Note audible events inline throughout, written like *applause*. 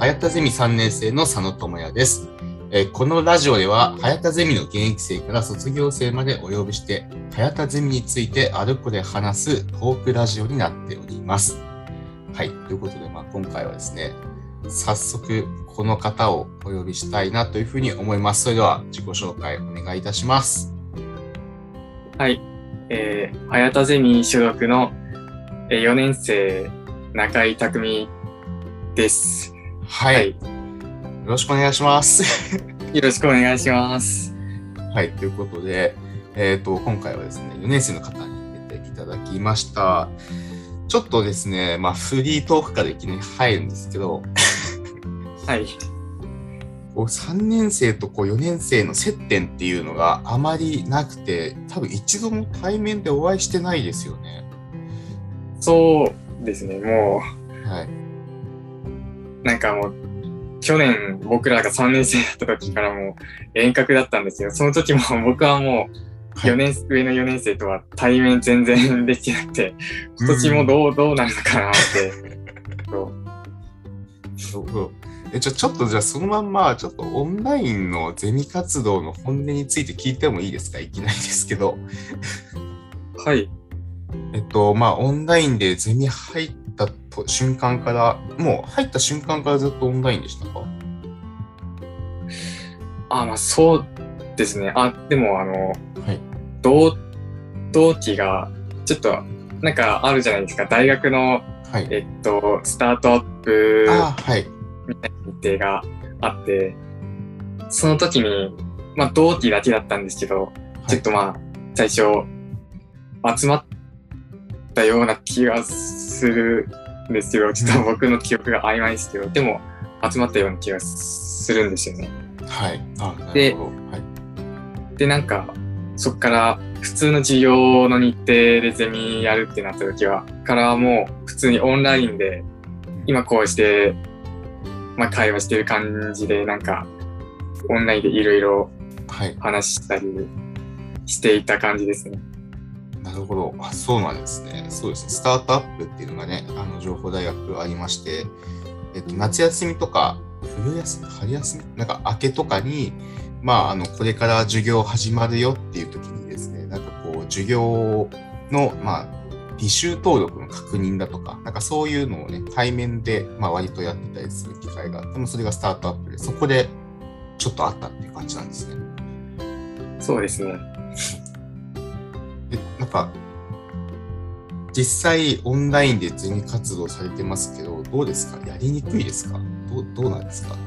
早田ゼミ3年生の佐野智也です。えこのラジオでは、早田ゼミの現役生から卒業生までお呼びして、早田ゼミについてあるこで話すトークラジオになっております。はい。ということで、まあ、今回はですね、早速、この方をお呼びしたいなというふうに思います。それでは、自己紹介お願いいたします。はい。えー、早田ゼミ所属の、えー4年生、中井匠です。はい。はい。よろしくお願いします。*laughs* よろしくお願いします。はい、ということで、えっ、と、今回はですね、4年生の方に出ていただきました。ちょっとですね、まあ、フリートークからいきなり入るんですけど、*laughs* はい。こう3年生とこう4年生の接点っていうのがあまりなくて、多分一度も対面でお会いしてないですよね。そうですね、もはい。う、なんかもう、去年僕らが3年生だった時からもう遠隔だったんですよ。その時も僕はもうはい4年、上の4年生とは対面全然できてなくて、今年もどう、どうなるのかなって。*laughs* そうそうえちょちょっとじゃあそのまんま、ちょっとオンラインのゼミ活動の本音について聞いてもいいですか？いきなりですけど。はい。えっと、まあ、オンラインでゼミ入ったと瞬間から、もう入った瞬間からずっとオンラインでしたか？あ、まあそうですね。あ、でもあの、はい。同、同期が、ちょっと、なんかあるじゃないですか。大学の、はい。えっと、スタートアップああ、はい。日程があって、その時に、まあ同期だけだったんですけど、ちょっとまあ、最初、集まったような気がするんですけど、ちょっと僕の記憶が曖昧ですけど、でも、集まったような気がするんですよね。はい。あなでるほど。はい。で、なんか、そっから普通の授業の日程でゼミやるってなった時は、からはもう普通にオンラインで、今こうして、まあ会話してる感じで、なんか、オンラインでいろいろはい。話したりしていた感じですね。なるほど。あ、そうなんですね。そうですね。スタートアップっていうのがね、あの、情報大学ありまして、えっと、夏休みとか、冬休み、春休みなんか明けとかに、まあ、あの、これから授業始まるよっていう時にですね、なんかこう、授業の、まあ、履修登録の確認だとか、なんかそういうのをね、対面で、まあ、割とやってたりする機会があっても、それがスタートアップで、そこでちょっとあったっていう感じなんですね。そうですね。え、なんか、実際オンラインでゼミ活動されてますけど、どうですか？やりにくいですか？どうどうなんですか？*laughs*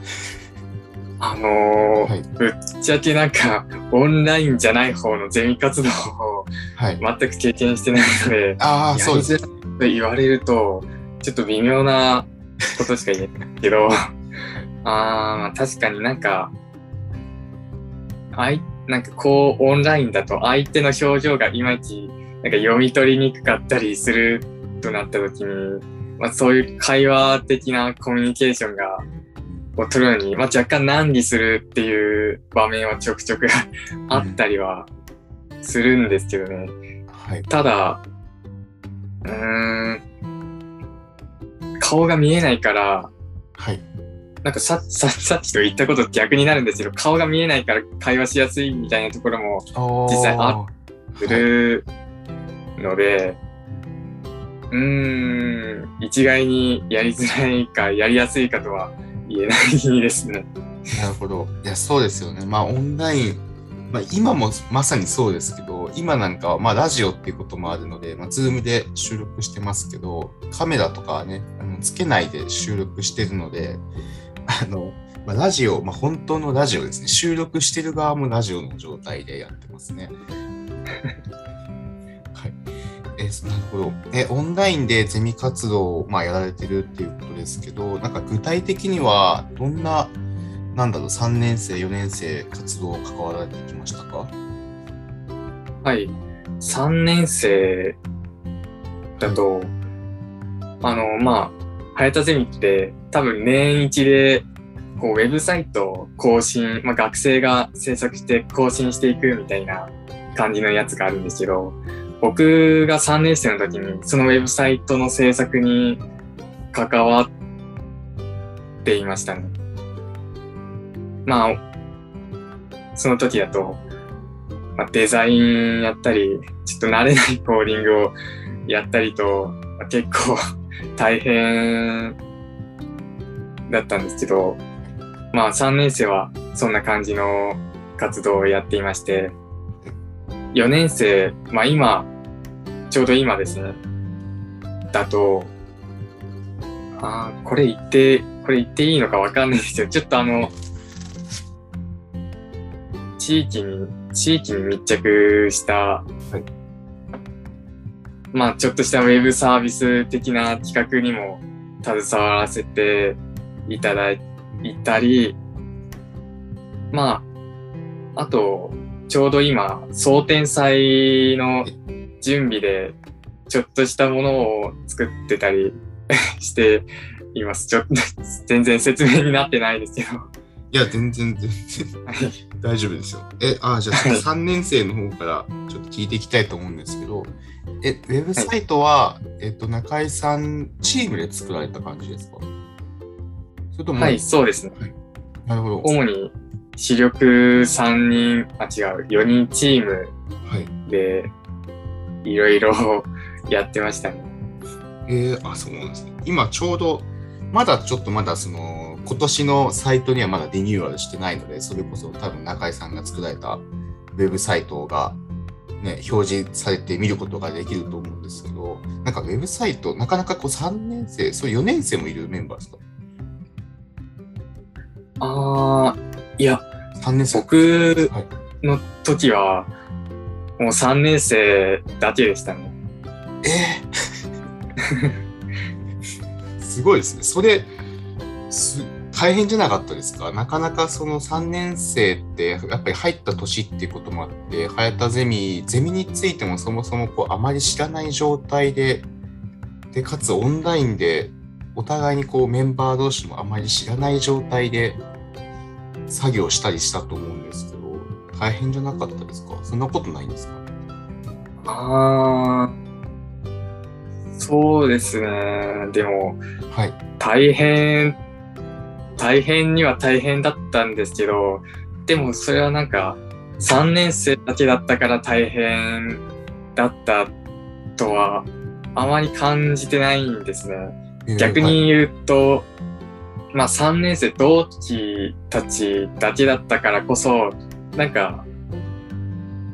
あのーはい。ぶっちゃけなんか、オンラインじゃない方のゼミ活動をはい。全く経験してないので、ああ、そうです。と言われると、ちょっと微妙なことしか言えないけど、*laughs* あ確かになんか、あいなんかこうオンラインだと相手の表情がいまいちなんか読み取りにくかったりするとなった時に、まあ、そういう会話的なコミュニケーションがを取るのに、まあ、若干難儀するっていう場面はちょくちょくあったりはするんですけどね。はい。ただ、うーん、顔が見えないから、はい。なんかさささっきと言ったこと逆になるんですけど、顔が見えないから会話しやすいみたいなところも実際あするので、うーん、一概にやりづらいかやりやすいかとは言えないですね。なるほど。いや、そうですよね。まあ、オンライン、まあ、今もまさにそうですけど、今なんかは、まあ、ラジオっていうこともあるので、まあ、ズームで収録してますけど、カメラとかはね、あのつけないで収録してるので、あの、まあ、ラジオ、まあ、本当のラジオですね。収録してる側もラジオの状態でやってますね。*laughs* はい。えーなるほど。え、オンラインでゼミ活動を、まあ、やられてるっていうことですけど、なんか具体的にはどんな、なんだろう、3年生、4年生活動を関わられてきましたか？はい。3年生だと、あの、まあ、早田ゼミって多分年一で、こう、ウェブサイトを更新、まあ、学生が制作して更新していくみたいな感じのやつがあるんですけど、僕が3年生の時にそのウェブサイトの制作に関わっていましたね。まあ、その時だと、まあ、デザインやったり、ちょっと慣れないコーディングをやったりと、まあ、結構大変だったんですけど、まあ3年生はそんな感じの活動をやっていまして、4年生、まあ今、ちょうど今ですね、だと、あーこれ言って、これ言っていいのかわかんないですけど、ちょっとあの、地域に、地域に密着した、い。まあちょっとしたウェブサービス的な企画にも携わらせていただいたり、まあ、あと、ちょうど今、総天祭の準備で、ちょっとしたものを作ってたり *laughs* しています。ちょっと、全然説明になってないですけど。いや、全然、全然はい大丈夫ですよ。え、あ、じゃあはい3年生の方からちょっと聞いていきたいと思うんですけど、え、ウェブサイトは、えっと、中井さん、チームで作られた感じですか？それはい、そうですね。なるほど。主に、主力3人、あ、違う、4人チームはい。で、いろいろ *laughs* やってましたね。えー、あ、そうなんですね。今ちょうど、まだちょっとまだその、今年のサイトにはまだリニューアルしてないので、それこそ多分中井さんが作られたウェブサイトが、ね、表示されて見ることができると思うんですけど、なんかウェブサイト、なかなかこう3年生、そう4年生もいるメンバーですか？あー、いや、?3 年生。僕の時は、もう3年生だけでしたね。えーすごいですね。それ、す大変じゃなかったですか？なかなかその3年生ってやっぱり入った年っていうこともあって、早田ゼミ、ゼミについてもそもそもこうあまり知らない状態で、で、かつオンラインでお互いにこうメンバー同士もあまり知らない状態で作業したりしたと思うんですけど、大変じゃなかったですか？そんなことないんですか？あー、そうですね。でも、はい。大変、大変には大変だったんですけど、でもそれはなんか、3年生だけだったから大変だったとは、あまり感じてないんですね。えー逆に言うと、まあ3年生同期たちだけだったからこそ、なんか、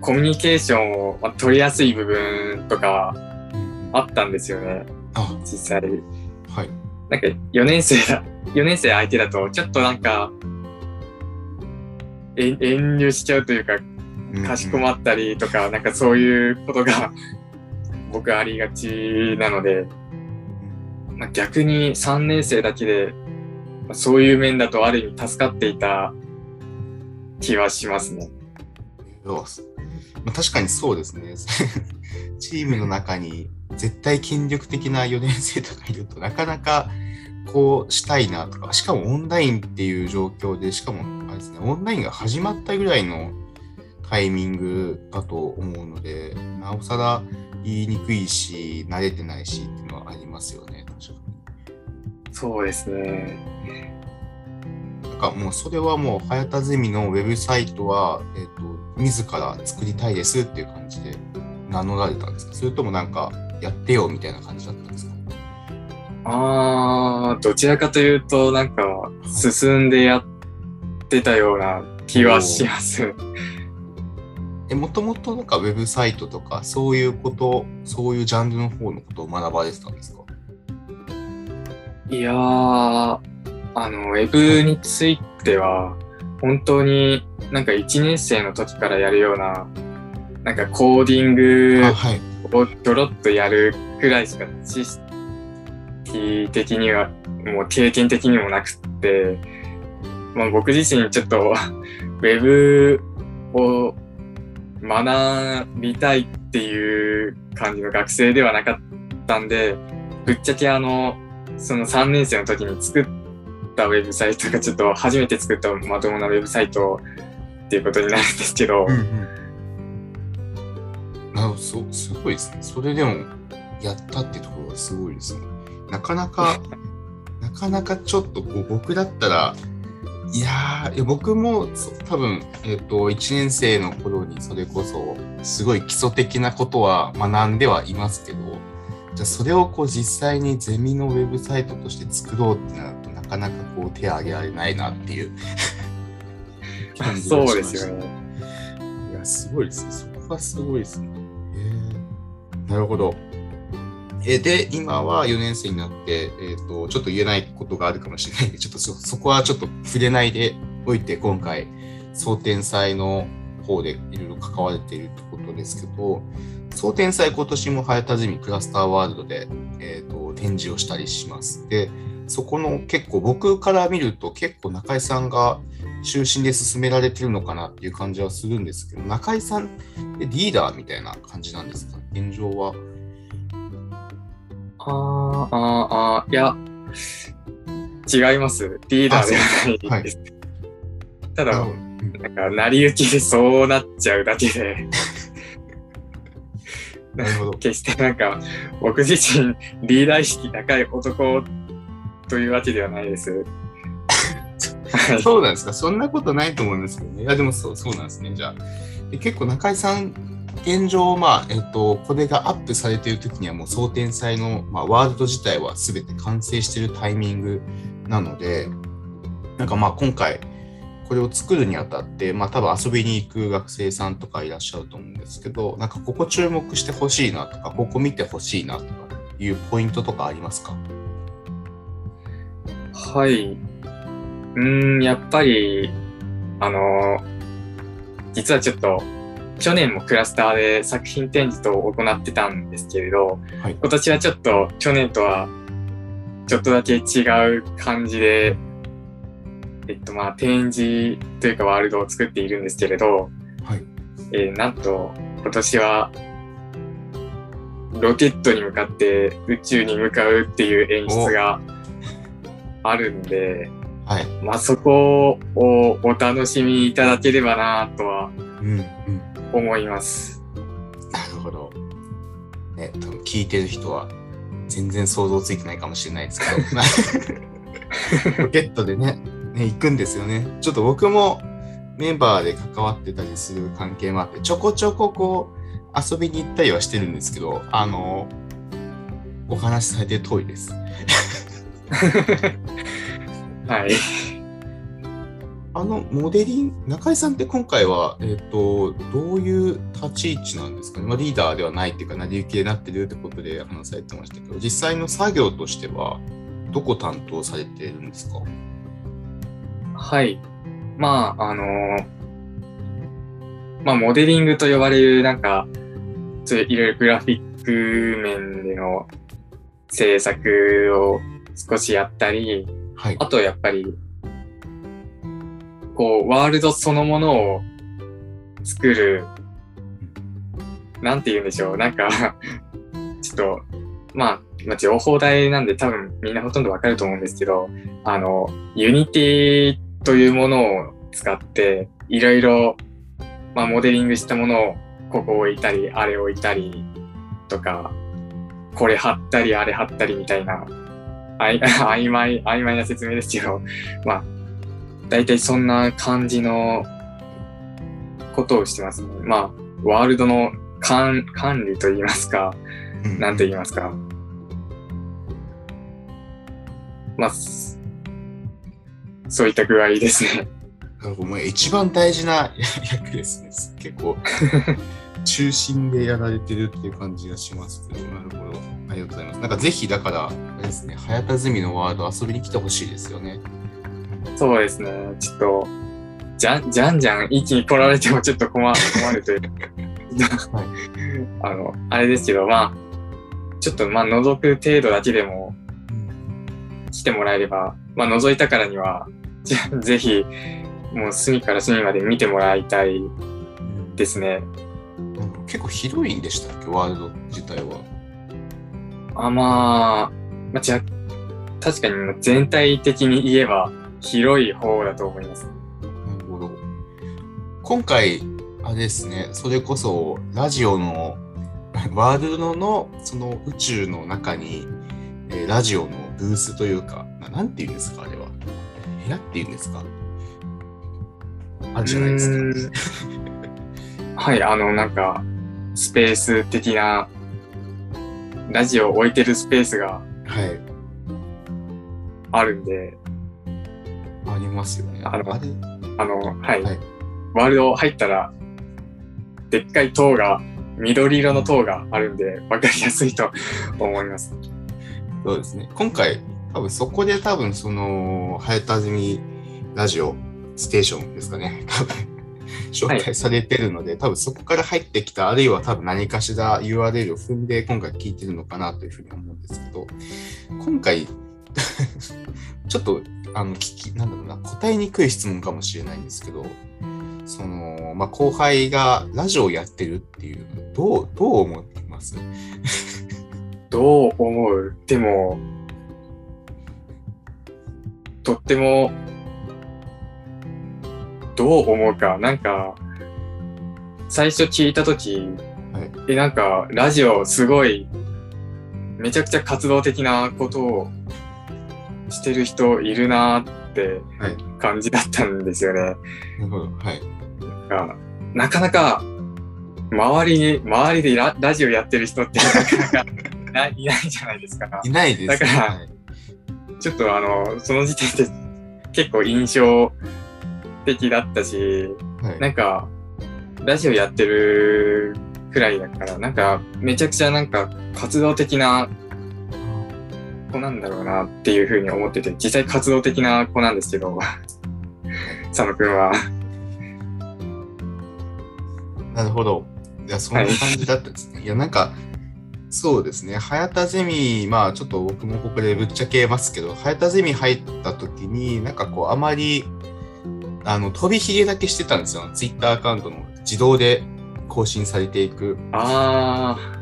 コミュニケーションをまあ取りやすい部分とかはいうんあったんですよね、あ、実際。はい。なんか4年生だ、4年生相手だと、ちょっとなんか、え遠慮しちゃうというか、かしこまったりとか、なんかそういうことが僕ありがちなので、まあ、逆に3年生だけで、まあそういう面だとある意味助かっていた気はしますね。まあ、確かにそうですね。*laughs* チームの中に絶対権力的な4年生とかいるとなかなかこうしたいなとか、しかもオンラインっていう状況で、しかもあれですね、オンラインが始まったぐらいのタイミングだと思うので、なおさら言いにくいし、慣れてないしっありますよね、確かに。そうですね。なんかもうそれはもう早田ゼミのウェブサイトは、えっと自ら作りたいですっていう感じで名乗られたんですか？それともなんかやってよみたいな感じだったんですか？あー、どちらかというと、なんか進んでやってたような気はします。えもともとなんかウェブサイトとかそういうことそういうジャンルの方のことを学ばれてたんですか？いやー、あの、ウェブについては、本当になんか1年生の時からやるような、なんかコーディングをちょろっとやるくらいしか知識的には、もう経験的にもなくって、まあ僕自身ちょっと *laughs* ウェブを学びたいっていう感じの学生ではなかったんで、ぶっちゃけあの、その3年生の時に作ったウェブサイトがちょっと初めて作ったまともなウェブサイトっていうことになるんですけど、うんうん。なるほどそうすごいですね。それでもやったってところがすごいですね。なかなかな *laughs* なかなかちょっとこう僕だったら、いやーいや僕もそう多分、えっと1年生の頃にそれこそすごい基礎的なことは学んではいますけどじゃあそれをこう実際にゼミのウェブサイトとして作ろうってなるとなかなかこう手を挙げられないなっていう *laughs* 感じがしそうましたですよね。いや、すごいですね。そこがすごいですね。えーなるほど。えで、今は4年生になって、えっ、と、ちょっと言えないことがあるかもしれないんで、*laughs* ちょっとそこはちょっと触れないでおいて、今回、総天祭の方でいろいろ関われているってことですけど、総天祭今年も早田ゼミクラスターワールドで、えー、と展示をしたりします。で、そこの結構僕から見ると結構中井さんが中心で進められてるのかなっていう感じはするんですけど、中井さんってリーダーみたいな感じなんですか？現状は。あーあー、あーいや、違います。リーダーではないです。ただ、うんなんか、成り行きでそうなっちゃうだけで、*laughs* なるほど。決してなんか、僕自身、リーダー意識高い男というわけではないです。は *laughs* いそうなんですかそんなことないと思いますけどね。いや、でもそうそうなんですね。じゃあ。で結構中井さん、現状、まあ、えっと、これがアップされている時にはもう総天祭の、まあ、ワールド自体は全て完成しているタイミングなので、なんかまあ今回、これを作るにあたって、まあ多分遊びに行く学生さんとかいらっしゃると思うんですけど、なんかここ注目してほしいなとか、ここ見てほしいなとかいうポイントとかありますか？はい。うん、やっぱり、あの、実はちょっと、去年もクラスターで作品展示と行ってたんですけれど、はい今年はちょっと去年とはちょっとだけ違う感じで、えっとまあ展示というかワールドを作っているんですけれど、はい。えーなんと今年はロケットに向かって宇宙に向かうっていう演出があるんで、はい。まあそこをお楽しみいただければなとはうん、うん。思います。なるほど。ね、多分聞いてる人は全然想像ついてないかもしれないですけど、*laughs* ロケットでね、ね、行くんですよね。ちょっと僕もメンバーで関わってたりする関係もあって、ちょこちょここう遊びに行ったりはしてるんですけど、あの、お話しされてる通りです。*laughs* はい。あの、モデリング、中井さんって今回は、えっ、と、どういう立ち位置なんですかね？まあ、リーダーではないっていうか、成り行きでなってるってことで話されてましたけど、実際の作業としては、どこ担当されているんですか？はい。まあ、あのまあ、モデリングと呼ばれる、なんか、いろいろグラフィック面での制作を少しやったり、はいあ。とやっぱり、こう、ワールドそのものを作る、なんて言うんでしょう、なんか、*laughs* ちょっと、まあ、情報大なんで多分みんなほとんどわかると思うんですけど、あの、 Unity というものを使って、いろいろ、まあ、モデリングしたものをここ置いたり、あれ置いたりとか、これ貼ったり、あれ貼ったりみたいな、あい *laughs* 曖昧、曖昧な説明ですけど、まあ、大体そんな感じのことをしてますね。まあ、ワールドの管管理といいますか、うんなんて言いますか。まあ、すそういった具合ですね。なるほどもう一番大事な *laughs* 役ですね。結構、中心でやられてるっていう感じがしますけど、なるほど。ありがとうございます。なんかぜひ、だから、あれですね、早田ゼミのワード遊びに来てほしいですよね。そうですね。ちょっと、じゃんじゃんじゃん一気に来られてもちょっと困 *laughs* 困るというか、*laughs* あの、あれですけど、まあ、ちょっとまあ覗く程度だけでも来てもらえれば、まあ覗いたからには、じ *laughs* ゃぜひ、もう隅から隅まで見てもらいたいですね。結構広いんでしたっけ、ワールド自体は。あ、まあ、まあ、じゃ、確かに全体的に言えば広い方だと思います。なるほど。今回、あれですね、それこそラジオの *laughs* ワールドのその宇宙の中に、えーラジオのブースというか、なんて言うんですか、あれは。部屋って言うんですか？あるじゃないですか。はい、あの、なんか、スペース的な、ラジオを置いてるスペースがはい。あるんで、ありますよね。あのあれ？あの、はい、はいワールド入ったら、でっかい塔が、緑色の塔があるんで、わかりやすいと思います。そうですね。今回、多分そこで多分その、早田済ラジオステーションですかね。多 *laughs* 分紹介されてるので、多分そこから入ってきた、あるいは多分何かしら URL を踏んで今回聞いてるのかなというふうに思うんですけど、今回、*laughs* ちょっと、あの、聞き、なんだろうな、答えにくい質問かもしれないんですけど、その、まあ、後輩がラジオをやってるっていうの、どう、どう思ってます？*laughs* どう思う？でも、とっても、どう思うか、なんか、最初聞いたとき、はい。え、なんか、ラジオすごい、めちゃくちゃ活動的なことをしてる人いるなってはい。感じだったんですよね。なるほど。はい。がなかなか、周りに、周りでララジオやってる人ってなかなかないいないじゃないですか。いないです、ね。だからはいちょっとあの、その時点で結構印象的だったし、はいなんか、ラジオやってるくらいだから、なんか、めちゃくちゃなんか活動的な子なんだろうなっていうふうに思ってて、実際活動的な子なんですけど、*laughs* 佐野くんは。*laughs* なるほど。いや、そんな感じだったですね。い、や、なんか、そうですね。早田ゼミ、まあ、ちょっと僕もここでぶっちゃけますけど、早田ゼミ入った時に、なんかこう、あまり、あの、飛びひげだけしてたんですよ。ツイッターアカウントの自動で更新されていく。ああ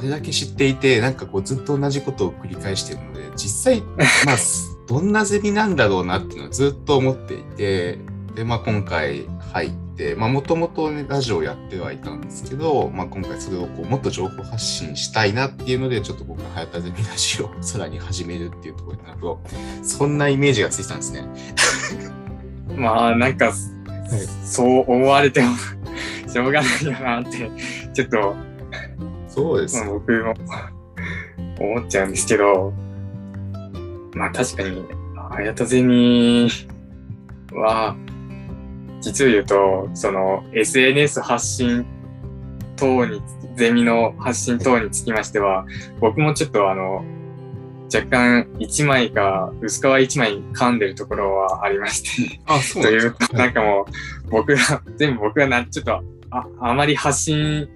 れだけ知っていて、なんかこう、ずっと同じことを繰り返してるので、実際、*laughs* まあ、どんなゼミなんだろうなっていうのをずっと思っていて、で、まあ、今回入って、まあ、もともとね、ラジオやってはいたんですけど、まあ、今回それをこう、もっと情報発信したいなっていうので、ちょっと僕が早田ゼミラジオを *laughs* さらに始めるっていうところになると、そんなイメージがついてたんですね。*laughs* あ、まあなんか、そう思われてもしょうがないよなって、ちょっと、そうですまあ、僕も思っちゃうんですけど、まあ確かに、早田ゼミは、実を言うと、その SNS 発信等に、ゼミの発信等につきましては、僕もちょっとあの、若干一枚か薄皮一枚噛んでるところはありまして、あ、そうというなんですか。なんかもう、僕が、全部僕がな、ちょっと、あ、あまり発信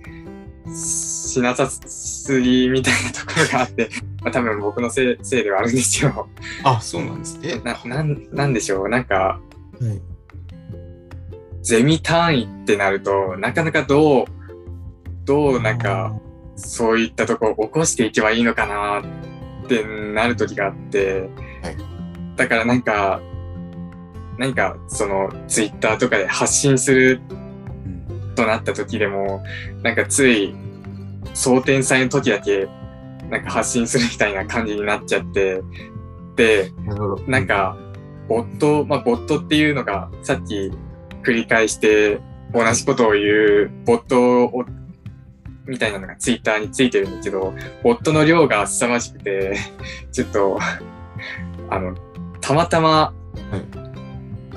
しなさすぎみたいなところがあって、*laughs* まあ、多分僕のせいせいではあるんですよ。あ、そうなんですね。な、なん、なんでしょう。なんか、はいゼミ単位ってなると、なかなかどう、どうなんか、そういったとこを起こしていけばいいのかなってなる時があって、はいだからなんか、何かそのツイッターとかで発信するうんとなった時でも、なんかつい争点祭の時だけなんか発信するみたいな感じになっちゃって、で、なんか、ボット、まあ、ボットっていうのが、さっき繰り返して同じことを言う、ボットを、みたいなのがツイッターについてるんだけど、ボットの量が凄まじくて、ちょっと、あの、たまたま、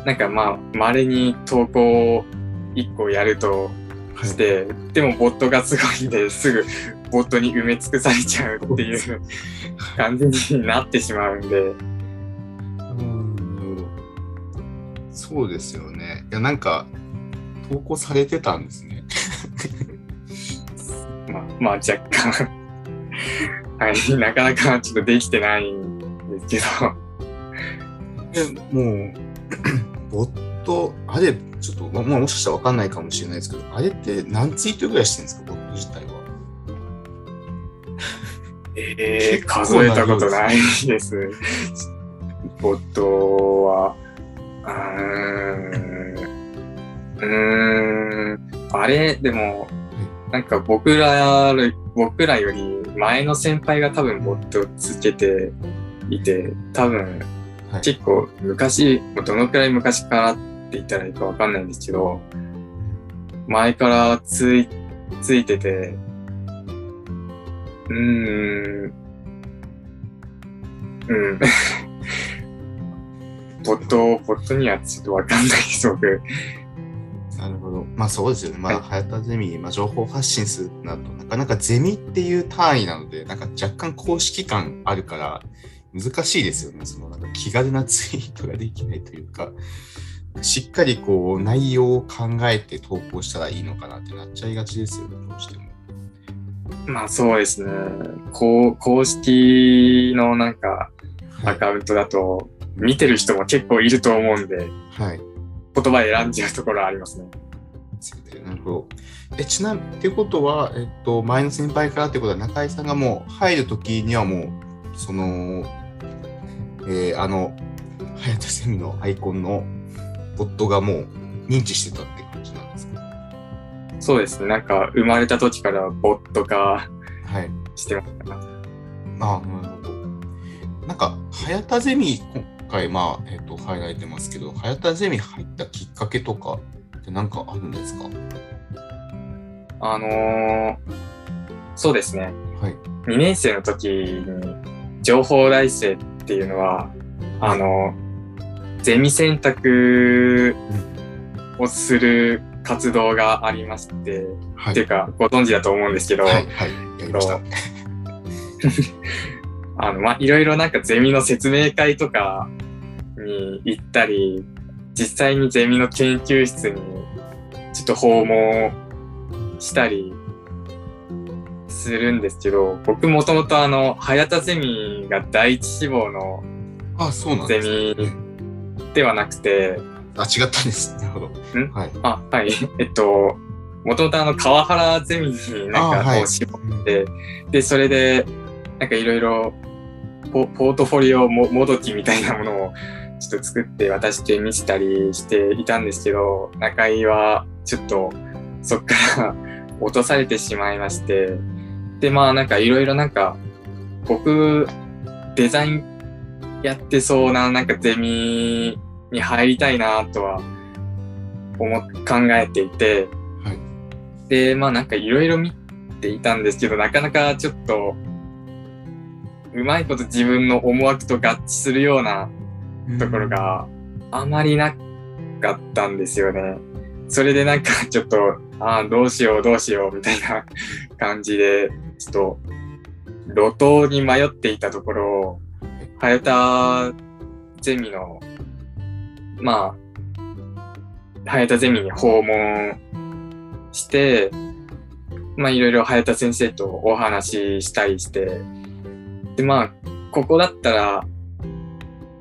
なんかまあ、稀に投稿を1個やるとはい。して、でもボットがすごいんで、すぐボットに埋め尽くされちゃうっていう感じになってしまうんで、うんそうですよね。いや、なんか、投稿されてたんですね。*laughs* まあ、まあ若干。はい、なかなかちょっとできてないんですけど、でもう、*coughs* ボット、あれ、ちょっと、ままあ、もしかしたらわかんないかもしれないですけど、あれって何ツイートぐらいしてるんですか、ボット自体は。*laughs* えー、数えたことないです。ボットは、うーん、うーん、あれ、でも、なんか僕ら僕らより前の先輩が多分ボットをつけていて、多分はい。結構昔、どのくらい昔からって言ったらいいかわかんないんですけど、前からつい、ついてて、うーん、うん。*laughs* ポット、ポットにはちょっとわかんないです、僕。なるほど。まあそうですよね。まあ、はやたゼミ、まあ、情報発信するとなると、なかなかゼミっていう単位なので、なんか若干公式感あるから、難しいですよね。そのなんか気軽なツイートができないというか、しっかりこう内容を考えて投稿したらいいのかなってなっちゃいがちですよね、どうしても。まあそうですね。こう、公式のなんかはい。アカウントだと、見てる人も結構いると思うんで、はい。言葉選んじゃうところはありますね。なるほど。え、ちなみに、ってことは、えっと、前の先輩からってことは、中井さんがもう入るときにはもう、その、えーあの、早田ゼミのアイコンのボットがもう認知してたって感じなんですか？そうですね。なんか生まれた時からボット化はい。してました。ああ、なるほど。なんか、早田ゼミ、今回、まあ、えっと、ハイライトてますけど、早田ゼミ入ったきっかけとかって何かあるんですか？あのーそうですね。はい。2年生の時に情報大生っていうのは、あの、ゼミ選択をする活動がありまして、はい。っていうかご存知だと思うんですけど、はい、はい。やりました。*laughs* あの、まあ、いろいろなんかゼミの説明会とかに行ったり、実際にゼミの研究室にちょっと訪問したりするんですけど、僕もともとあの、早田ゼミが第一志望のあそうなんゼですね。ミではなくて、あ、違ったんです。なるほど。ん？はい。あ、はい、えっと、もともとあの、川原ゼミになんかこう絞って、で、それで、なんかいろいろポ、ポートフォリオももどきみたいなものをちょっと作って渡して見せたりしていたんですけど、中井はちょっとそっから *laughs* 落とされてしまいまして、で、まあなんかいろいろなんか、僕、デザインやってそうななんかゼミに入りたいなとは思っ考えていて、はい。で、まあなんかいろいろ見ていたんですけど、なかなかちょっと、うまいこと自分の思惑と合致するようなところがあまりなかったんですよね。それでなんかちょっと、ああ、どうしようどうしようみたいな *laughs* 感じで、ちょっと、路頭に迷っていたところ、早田ゼミの、まあ、早田ゼミに訪問して、まあいろいろ早田先生とお話ししたりして、でまあ、ここだったら、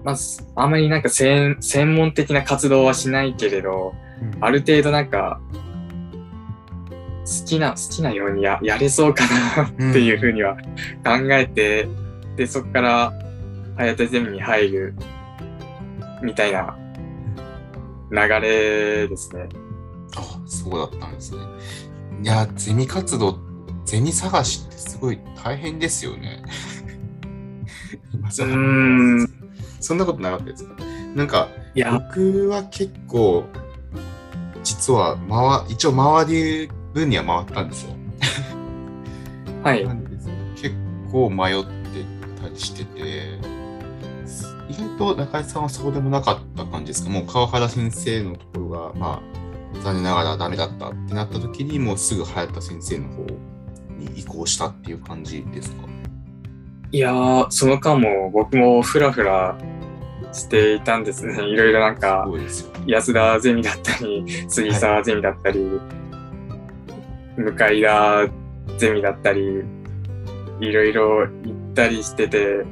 まあ、すあまりなんか専専門的な活動はしないけれど、うん。ある程度なんか、好きな、好きなようにややれそうかなっていうふうには考えて、で、そこから、早田ゼミに入る、みたいな流れですね。あ、そうだったんですね。いや、ゼミ活動、ゼミ探しってすごい大変ですよね。*laughs* 今うん。そんなことなかったですか？なんか、いや、僕は結構、実は回、一応回り分には回ったんですよ。はいな。んです結構迷ってたりしてて、意外と中井さんはそうでもなかった感じですか？もう川原先生のところが、まあ、残念ながらダメだったってなった時に、もうすぐ早田先生の方に移行したっていう感じですか？いやー、その間も僕もフラフラしていたんですね。*laughs* いろいろなんか。安田ゼミだったり、杉沢ゼミだったり、向田ゼミだったり、いろいろ行ったりしてて、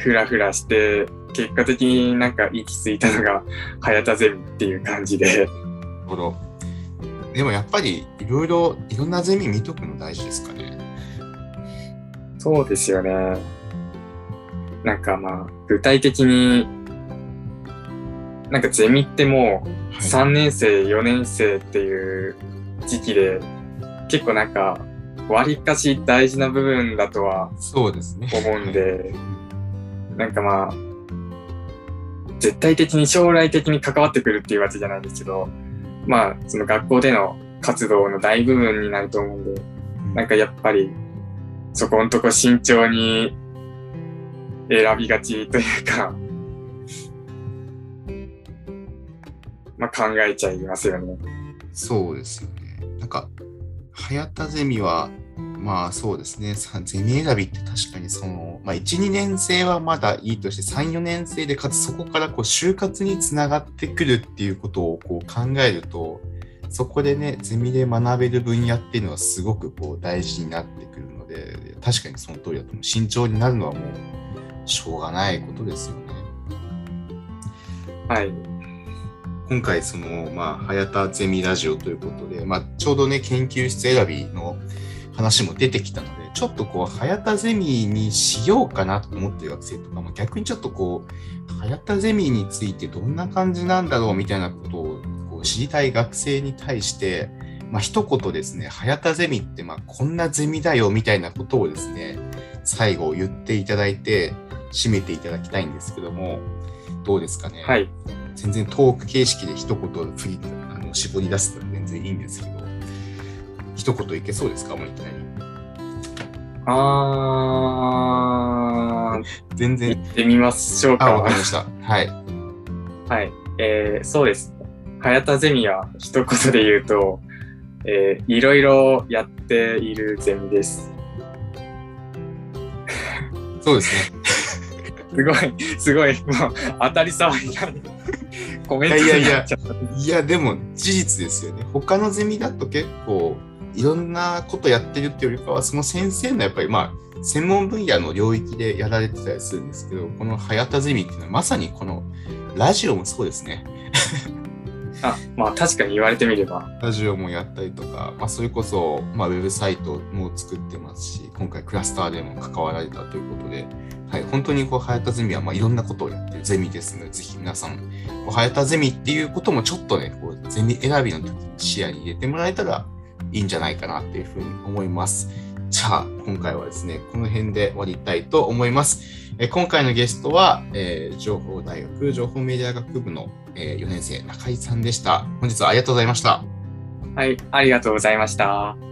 ふらふらして、結果的になんか行き着いたのが早田ゼミっていう感じで、なるほど。でもやっぱりいろいろ、いろんなゼミ見とくの大事ですかね。そうですよね。なんかまあ、具体的に、なんかゼミってもうはい3年生、4年生っていう時期で、結構なんか、割かし大事な部分だとはそうですね。なんかまあ、絶対的に将来的に関わってくるっていうわけじゃないんですけど、まあ、その学校での活動の大部分になると思うんで、なんかやっぱり、そこんとこ慎重に選びがちというか、まあ考えちゃいますよね。そうですよね。なんか、早田ゼミは、まあそうですね、さゼミ選びって確かにその、まあ、1、2年生はまだいいとして、3、4年生で、かつそこからこう就活につながってくるっていうことをこう考えると、そこでね、ゼミで学べる分野っていうのはすごくこう大事になってくるので、確かにその通りだと思う。慎重になるのはもうしょうがないことですよね。はい。今回その、まあ、早田ゼミラジオということで、まあ、ちょうどね、研究室選びの話も出てきたので、ちょっとこう、早田ゼミにしようかなと思ってる学生とかも、逆にちょっとこう、早田ゼミについてどんな感じなんだろうみたいなことをこう知りたい学生に対して、まあ、一言ですね、早田ゼミって、まあ、こんなゼミだよみたいなことをですね、最後言っていただいて、締めていただきたいんですけども、どうですかね？はい。全然トーク形式で一言振りあの絞り出すと全然いいんですけど、一言いけそうですかもういきなり。あー、全然。行ってみましょうあ、わかかり。ました。はい。はい。えー、そうですね。早田ゼミは一言で言うと、えー、いろいろやっているゼミです。そうですね。*laughs* すごい、すごい、もう当たり障りないコメントいやいやいやになっちゃった。いや、でも事実ですよね。他のゼミだと結構、いろんなことやってるっていうよりかは、その先生のやっぱりまあ、専門分野の領域でやられてたりするんですけど、この早田ゼミっていうのはまさにこのラジオもそうですね。*laughs* あ、まあ確かに言われてみれば。ラジオもやったりとか、まあ、それこそ、まあ、ウェブサイトも作ってますし、今回クラスターでも関わられたということで、はい、本当にこう、早田ゼミはまあいろんなことをやってるゼミですので、ぜひ皆さん、こう早田ゼミっていうこともちょっとね、こうゼミ選びの時に視野に入れてもらえたらいいんじゃないかなっていうふうに思います。じゃあ、今回はですね、この辺で終わりたいと思います。えー今回のゲストは、えー情報大学情報メディア学部の、え4年生中井さんでした。本日はありがとうございました。はい、ありがとうございました。